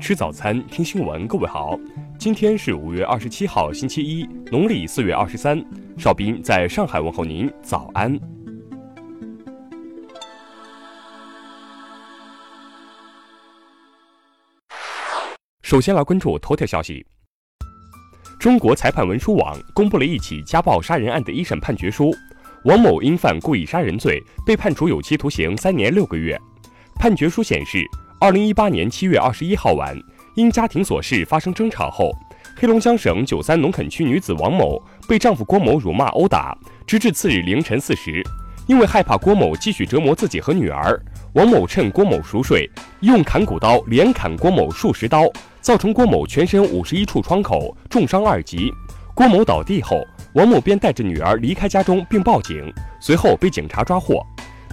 吃早餐，听新闻。各位好，今天是五月二十七号，星期一，农历四月二十三。邵斌在上海问候您，早安。首先来关注头条消息：中国裁判文书网公布了一起家暴杀人案的一审判决书，王某因犯故意杀人罪，被判处有期徒刑三年六个月。判决书显示。二零一八年七月二十一号晚，因家庭琐事发生争吵后，黑龙江省九三农垦区女子王某被丈夫郭某辱骂殴打，直至次日凌晨四时。因为害怕郭某继续折磨自己和女儿，王某趁郭某熟睡，用砍骨刀连砍郭某数十刀，造成郭某全身五十一处创口，重伤二级。郭某倒地后，王某便带着女儿离开家中并报警，随后被警察抓获。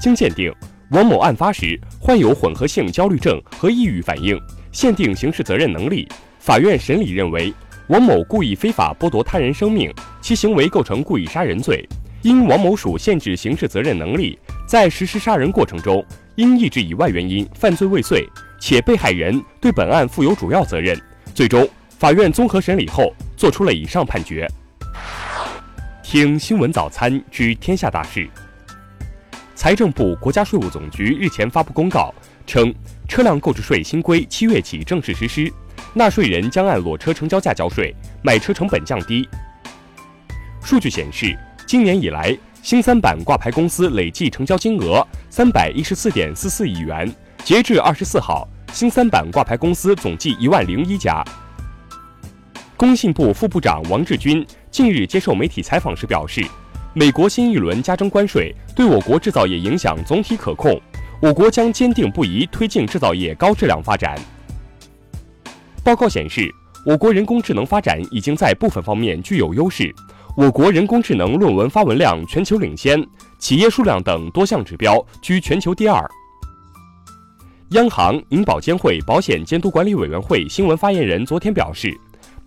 经鉴定。王某案发时患有混合性焦虑症和抑郁反应，限定刑事责任能力。法院审理认为，王某故意非法剥夺他人生命，其行为构成故意杀人罪。因王某属限制刑事责任能力，在实施杀人过程中因意志以外原因犯罪未遂，且被害人对本案负有主要责任。最终，法院综合审理后作出了以上判决。听新闻早餐知天下大事。财政部、国家税务总局日前发布公告称，车辆购置税新规七月起正式实施，纳税人将按裸车成交价交税，买车成本降低。数据显示，今年以来，新三板挂牌公司累计成交金额三百一十四点四四亿元。截至二十四号，新三板挂牌公司总计一万零一家。工信部副部长王志军近日接受媒体采访时表示。美国新一轮加征关税对我国制造业影响总体可控，我国将坚定不移推进制造业高质量发展。报告显示，我国人工智能发展已经在部分方面具有优势，我国人工智能论文发文量全球领先，企业数量等多项指标居全球第二。央行、银保监会保险监督管理委员会新闻发言人昨天表示，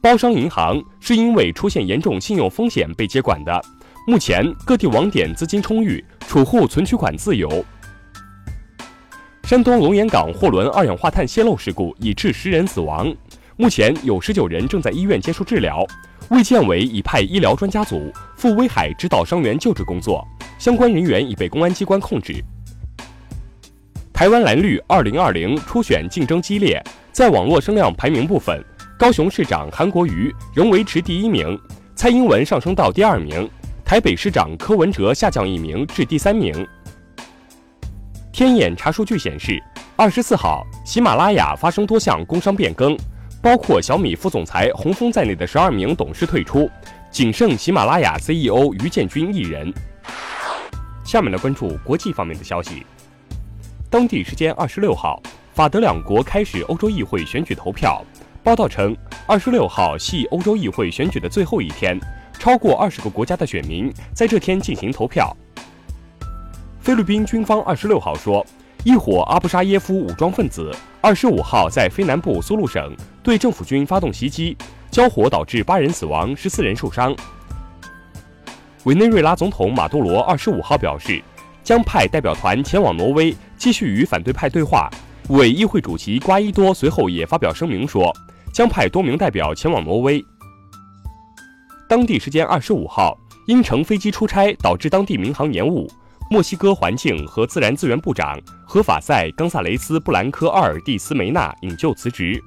包商银行是因为出现严重信用风险被接管的。目前各地网点资金充裕，储户存取款自由。山东龙岩港货轮二氧化碳泄漏事故已致十人死亡，目前有十九人正在医院接受治疗。卫健委已派医疗专家组赴威海指导伤员救治工作，相关人员已被公安机关控制。台湾蓝绿二零二零初选竞争激烈，在网络声量排名部分，高雄市长韩国瑜仍维持第一名，蔡英文上升到第二名。台北市长柯文哲下降一名至第三名。天眼查数据显示，二十四号，喜马拉雅发生多项工商变更，包括小米副总裁洪峰在内的十二名董事退出，仅剩喜马拉雅 CEO 于建军一人。下面来关注国际方面的消息。当地时间二十六号，法德两国开始欧洲议会选举投票。报道称，二十六号系欧洲议会选举的最后一天。超过二十个国家的选民在这天进行投票。菲律宾军方二十六号说，一伙阿布沙耶夫武装分子二十五号在非南部苏禄省对政府军发动袭击，交火导致八人死亡，十四人受伤。委内瑞拉总统马杜罗二十五号表示，将派代表团前往挪威继续与反对派对话。委议会主席瓜伊多随后也发表声明说，将派多名代表前往挪威。当地时间二十五号，因乘飞机出差导致当地民航延误，墨西哥环境和自然资源部长何法塞·冈萨雷斯·布兰科·奥尔蒂斯梅纳引咎辞职。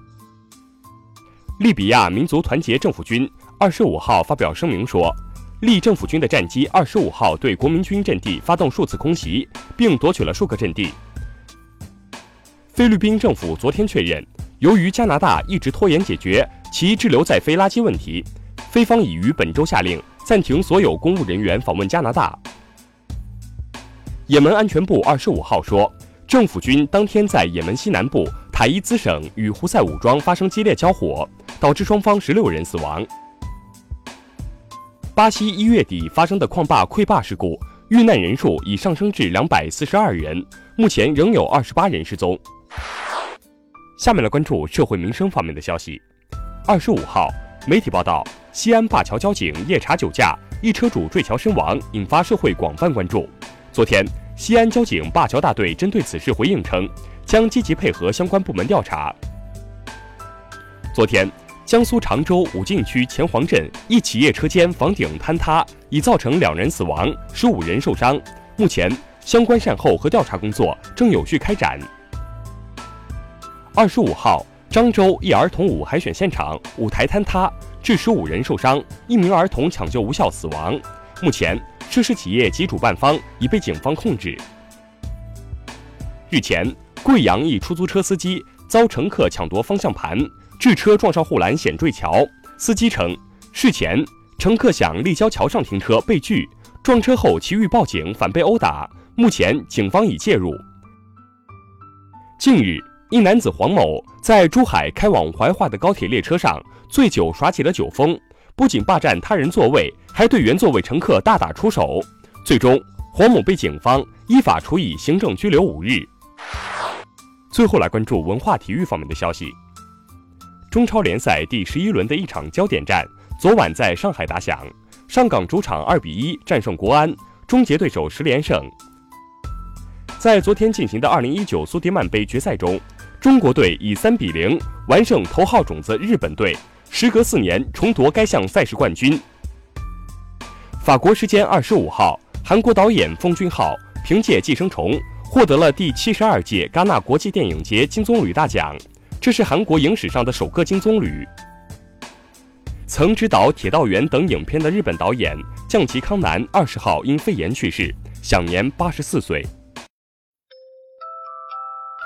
利比亚民族团结政府军二十五号发表声明说，利政府军的战机二十五号对国民军阵地发动数次空袭，并夺取了数个阵地。菲律宾政府昨天确认，由于加拿大一直拖延解决其滞留在菲垃圾问题。菲方已于本周下令暂停所有公务人员访问加拿大。也门安全部二十五号说，政府军当天在也门西南部塔伊兹省与胡塞武装发生激烈交火，导致双方十六人死亡。巴西一月底发生的矿坝溃坝事故，遇难人数已上升至两百四十二人，目前仍有二十八人失踪。下面来关注社会民生方面的消息。二十五号。媒体报道，西安灞桥交警夜查酒驾，一车主坠桥身亡，引发社会广泛关注。昨天，西安交警灞桥大队针对此事回应称，将积极配合相关部门调查。昨天，江苏常州武进区前黄镇一企业车间房顶坍塌，已造成两人死亡，十五人受伤。目前，相关善后和调查工作正有序开展。二十五号，漳州一儿童舞海选现场舞台坍塌，致十五人受伤，一名儿童抢救无效死亡。目前，涉事企业及主办方已被警方控制。日前，贵阳一出租车司机遭乘客抢夺方向盘，致车撞上护栏险坠桥。司机称，事前乘客想立交桥上停车被拒，撞车后其欲报警反被殴打。目前，警方已介入。近日，一男子黄某在珠海开往怀化的高铁列车上醉酒耍起了酒疯，不仅霸占他人座位，还对原座位乘客大打出手。最终，黄某被警方依法处以行政拘留五日。最后来关注文化体育方面的消息。中超联赛第十一轮的一场焦点战，昨晚在上海打响，上港主场二比一战胜国安，终结对手十连胜。在昨天进行的二零一九苏迪曼杯决赛中，中国队以三比零完胜头号种子日本队，时隔四年重夺该项赛事冠军。法国时间二十五号，韩国导演奉俊昊凭借《寄生虫》获得了第七十二届戛纳国际电影节金棕榈大奖，这是韩国影史上的首个金棕榈。曾执导《铁道员》等影片的日本导演降崎康南二十号因肺炎去世，享年八十四岁。